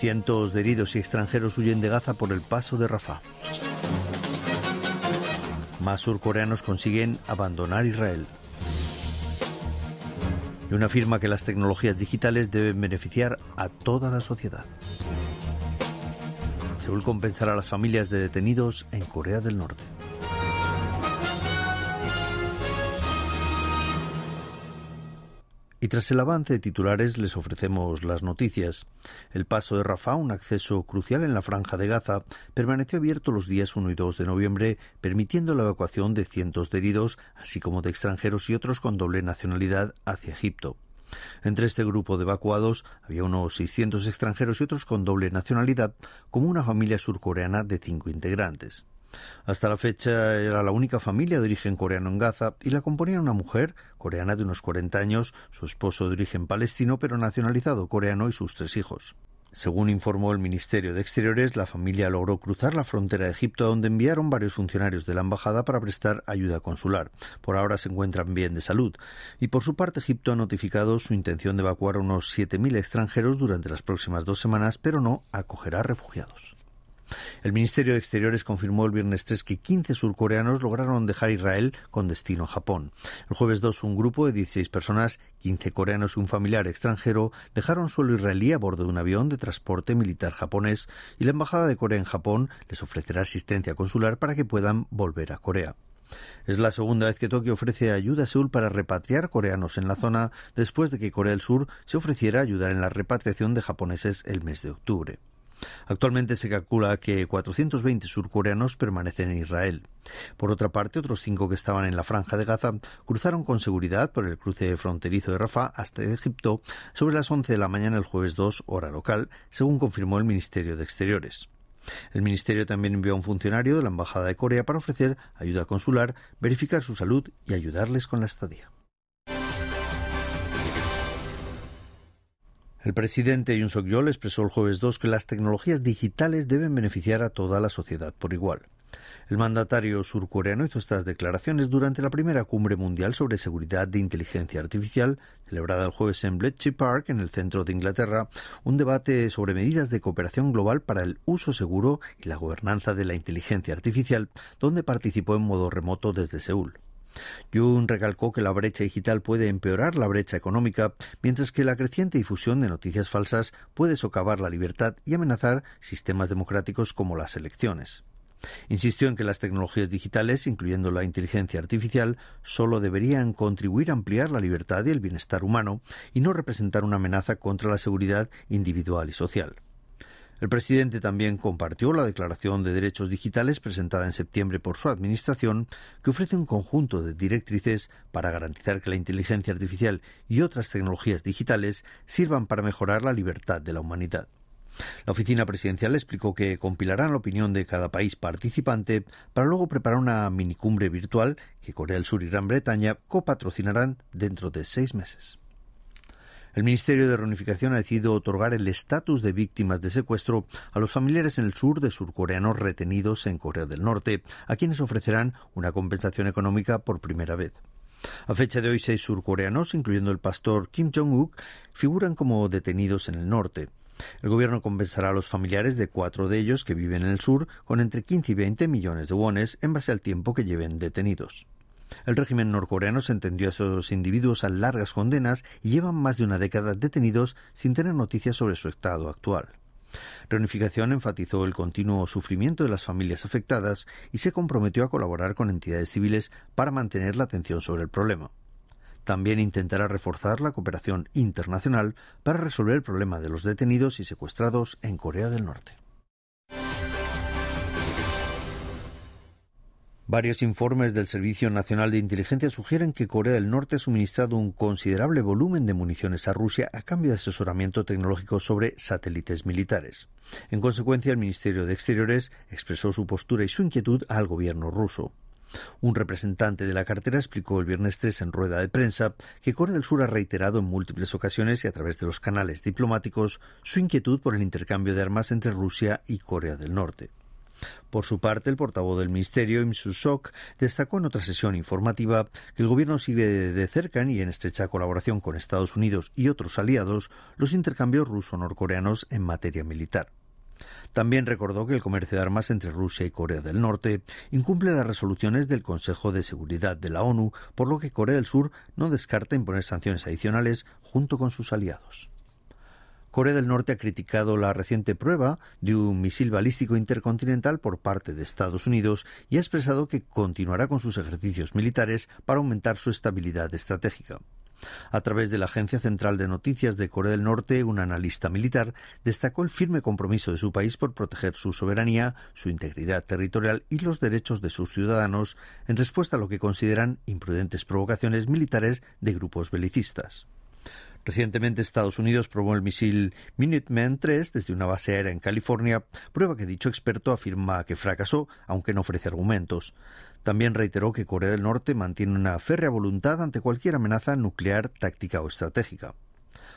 Cientos de heridos y extranjeros huyen de Gaza por el paso de Rafah. Más surcoreanos consiguen abandonar Israel. Y una afirma que las tecnologías digitales deben beneficiar a toda la sociedad. Seúl compensará a las familias de detenidos en Corea del Norte. Tras el avance de titulares les ofrecemos las noticias. El paso de Rafah, un acceso crucial en la franja de Gaza, permaneció abierto los días 1 y 2 de noviembre, permitiendo la evacuación de cientos de heridos, así como de extranjeros y otros con doble nacionalidad hacia Egipto. Entre este grupo de evacuados había unos 600 extranjeros y otros con doble nacionalidad, como una familia surcoreana de cinco integrantes. Hasta la fecha era la única familia de origen coreano en Gaza y la componían una mujer coreana de unos 40 años, su esposo de origen palestino pero nacionalizado coreano y sus tres hijos. Según informó el Ministerio de Exteriores, la familia logró cruzar la frontera de Egipto, donde enviaron varios funcionarios de la embajada para prestar ayuda consular. Por ahora se encuentran bien de salud. Y por su parte, Egipto ha notificado su intención de evacuar a unos 7.000 extranjeros durante las próximas dos semanas, pero no acogerá refugiados. El Ministerio de Exteriores confirmó el viernes 3 que 15 surcoreanos lograron dejar Israel con destino a Japón. El jueves 2, un grupo de 16 personas, 15 coreanos y un familiar extranjero, dejaron suelo israelí a bordo de un avión de transporte militar japonés y la Embajada de Corea en Japón les ofrecerá asistencia consular para que puedan volver a Corea. Es la segunda vez que Tokio ofrece ayuda a Seúl para repatriar coreanos en la zona después de que Corea del Sur se ofreciera ayudar en la repatriación de japoneses el mes de octubre. Actualmente se calcula que 420 surcoreanos permanecen en Israel. Por otra parte, otros cinco que estaban en la franja de Gaza cruzaron con seguridad por el cruce fronterizo de Rafah hasta Egipto sobre las 11 de la mañana el jueves 2 hora local, según confirmó el Ministerio de Exteriores. El Ministerio también envió a un funcionario de la Embajada de Corea para ofrecer ayuda consular, verificar su salud y ayudarles con la estadía. El presidente Yoon Suk-yeol expresó el jueves 2 que las tecnologías digitales deben beneficiar a toda la sociedad por igual. El mandatario surcoreano hizo estas declaraciones durante la primera cumbre mundial sobre seguridad de inteligencia artificial, celebrada el jueves en Bletchley Park, en el centro de Inglaterra, un debate sobre medidas de cooperación global para el uso seguro y la gobernanza de la inteligencia artificial, donde participó en modo remoto desde Seúl. Jun recalcó que la brecha digital puede empeorar la brecha económica, mientras que la creciente difusión de noticias falsas puede socavar la libertad y amenazar sistemas democráticos como las elecciones. Insistió en que las tecnologías digitales, incluyendo la inteligencia artificial, solo deberían contribuir a ampliar la libertad y el bienestar humano y no representar una amenaza contra la seguridad individual y social. El presidente también compartió la Declaración de Derechos Digitales presentada en septiembre por su administración, que ofrece un conjunto de directrices para garantizar que la inteligencia artificial y otras tecnologías digitales sirvan para mejorar la libertad de la humanidad. La oficina presidencial explicó que compilarán la opinión de cada país participante para luego preparar una minicumbre virtual que Corea del Sur y Gran Bretaña copatrocinarán dentro de seis meses. El Ministerio de Reunificación ha decidido otorgar el estatus de víctimas de secuestro a los familiares en el sur de surcoreanos retenidos en Corea del Norte, a quienes ofrecerán una compensación económica por primera vez. A fecha de hoy, seis surcoreanos, incluyendo el pastor Kim Jong-uk, figuran como detenidos en el norte. El gobierno compensará a los familiares de cuatro de ellos que viven en el sur con entre 15 y 20 millones de wones en base al tiempo que lleven detenidos. El régimen norcoreano sentenció a esos individuos a largas condenas y llevan más de una década detenidos sin tener noticias sobre su estado actual. Reunificación enfatizó el continuo sufrimiento de las familias afectadas y se comprometió a colaborar con entidades civiles para mantener la atención sobre el problema. También intentará reforzar la cooperación internacional para resolver el problema de los detenidos y secuestrados en Corea del Norte. Varios informes del Servicio Nacional de Inteligencia sugieren que Corea del Norte ha suministrado un considerable volumen de municiones a Rusia a cambio de asesoramiento tecnológico sobre satélites militares. En consecuencia, el Ministerio de Exteriores expresó su postura y su inquietud al gobierno ruso. Un representante de la cartera explicó el viernes 3 en rueda de prensa que Corea del Sur ha reiterado en múltiples ocasiones y a través de los canales diplomáticos su inquietud por el intercambio de armas entre Rusia y Corea del Norte. Por su parte, el portavoz del Ministerio, Im Su-sok, destacó en otra sesión informativa que el gobierno sigue de cerca y en estrecha colaboración con Estados Unidos y otros aliados los intercambios ruso-norcoreanos en materia militar. También recordó que el comercio de armas entre Rusia y Corea del Norte incumple las resoluciones del Consejo de Seguridad de la ONU, por lo que Corea del Sur no descarta imponer sanciones adicionales junto con sus aliados. Corea del Norte ha criticado la reciente prueba de un misil balístico intercontinental por parte de Estados Unidos y ha expresado que continuará con sus ejercicios militares para aumentar su estabilidad estratégica. A través de la Agencia Central de Noticias de Corea del Norte, un analista militar destacó el firme compromiso de su país por proteger su soberanía, su integridad territorial y los derechos de sus ciudadanos en respuesta a lo que consideran imprudentes provocaciones militares de grupos belicistas. Recientemente Estados Unidos probó el misil Minuteman III desde una base aérea en California, prueba que dicho experto afirma que fracasó, aunque no ofrece argumentos. También reiteró que Corea del Norte mantiene una férrea voluntad ante cualquier amenaza nuclear, táctica o estratégica.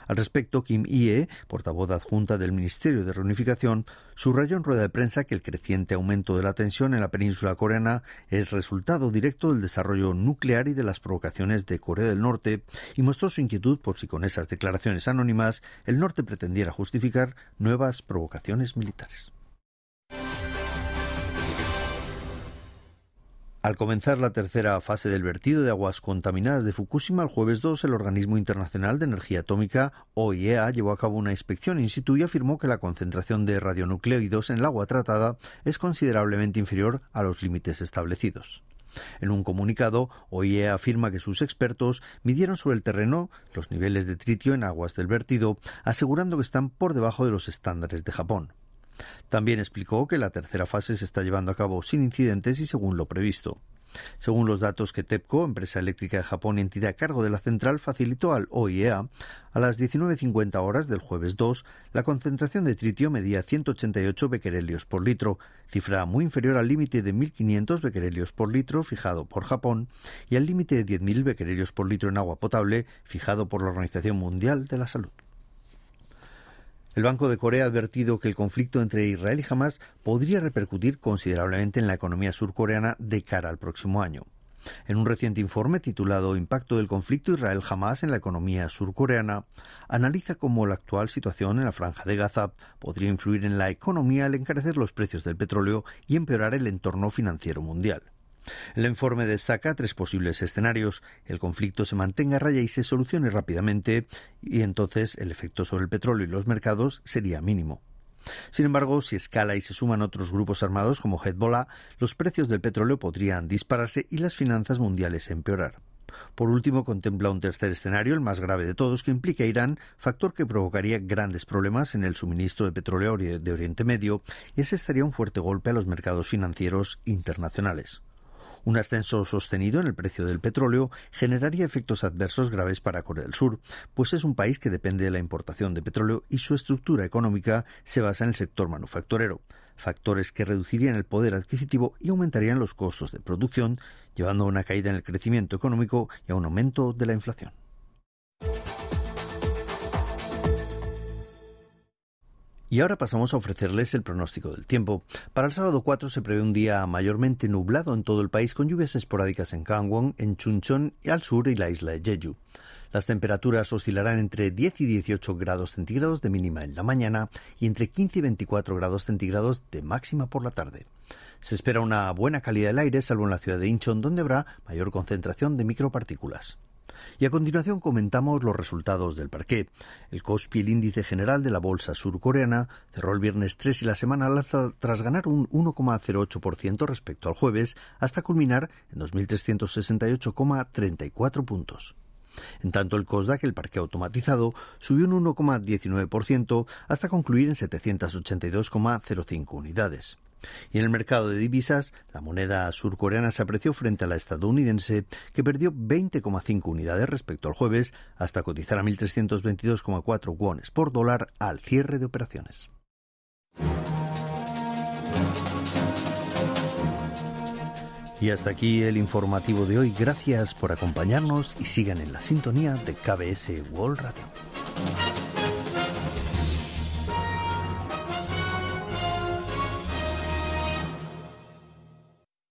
Al respecto, Kim Ie, portavoz adjunta del Ministerio de Reunificación, subrayó en rueda de prensa que el creciente aumento de la tensión en la península coreana es resultado directo del desarrollo nuclear y de las provocaciones de Corea del Norte y mostró su inquietud por si con esas declaraciones anónimas el norte pretendiera justificar nuevas provocaciones militares. Al comenzar la tercera fase del vertido de aguas contaminadas de Fukushima el jueves 2, el Organismo Internacional de Energía Atómica, OIEA, llevó a cabo una inspección in situ y afirmó que la concentración de radionucleidos en el agua tratada es considerablemente inferior a los límites establecidos. En un comunicado, OIEA afirma que sus expertos midieron sobre el terreno los niveles de tritio en aguas del vertido, asegurando que están por debajo de los estándares de Japón. También explicó que la tercera fase se está llevando a cabo sin incidentes y según lo previsto. Según los datos que TEPCO, empresa eléctrica de Japón y entidad a cargo de la central, facilitó al OIEA, a las 19.50 horas del jueves 2, la concentración de tritio medía 188 becquerelios por litro, cifra muy inferior al límite de 1.500 becquerelios por litro fijado por Japón y al límite de 10.000 becquerelios por litro en agua potable fijado por la Organización Mundial de la Salud. El Banco de Corea ha advertido que el conflicto entre Israel y Hamas podría repercutir considerablemente en la economía surcoreana de cara al próximo año. En un reciente informe titulado Impacto del conflicto Israel-Hamas en la economía surcoreana, analiza cómo la actual situación en la franja de Gaza podría influir en la economía al encarecer los precios del petróleo y empeorar el entorno financiero mundial. El informe destaca tres posibles escenarios. El conflicto se mantenga a raya y se solucione rápidamente, y entonces el efecto sobre el petróleo y los mercados sería mínimo. Sin embargo, si escala y se suman otros grupos armados como Hezbollah, los precios del petróleo podrían dispararse y las finanzas mundiales empeorar. Por último, contempla un tercer escenario, el más grave de todos, que implica a Irán, factor que provocaría grandes problemas en el suministro de petróleo de Oriente Medio, y ese estaría un fuerte golpe a los mercados financieros internacionales. Un ascenso sostenido en el precio del petróleo generaría efectos adversos graves para Corea del Sur, pues es un país que depende de la importación de petróleo y su estructura económica se basa en el sector manufacturero, factores que reducirían el poder adquisitivo y aumentarían los costos de producción, llevando a una caída en el crecimiento económico y a un aumento de la inflación. Y ahora pasamos a ofrecerles el pronóstico del tiempo. Para el sábado 4 se prevé un día mayormente nublado en todo el país con lluvias esporádicas en Gangwon, en Chuncheon y al sur y la isla de Jeju. Las temperaturas oscilarán entre 10 y 18 grados centígrados de mínima en la mañana y entre 15 y 24 grados centígrados de máxima por la tarde. Se espera una buena calidad del aire, salvo en la ciudad de Incheon, donde habrá mayor concentración de micropartículas. Y a continuación comentamos los resultados del parqué. El Kospi, el índice general de la bolsa surcoreana, cerró el viernes 3 y la semana tras ganar un 1,08% respecto al jueves, hasta culminar en 2.368,34 puntos. En tanto, el COSDAC, el parque automatizado, subió un 1,19% hasta concluir en 782,05 unidades. Y en el mercado de divisas, la moneda surcoreana se apreció frente a la estadounidense, que perdió 20,5 unidades respecto al jueves, hasta cotizar a 1.322,4 wones por dólar al cierre de operaciones. Y hasta aquí el informativo de hoy. Gracias por acompañarnos y sigan en la sintonía de KBS World Radio.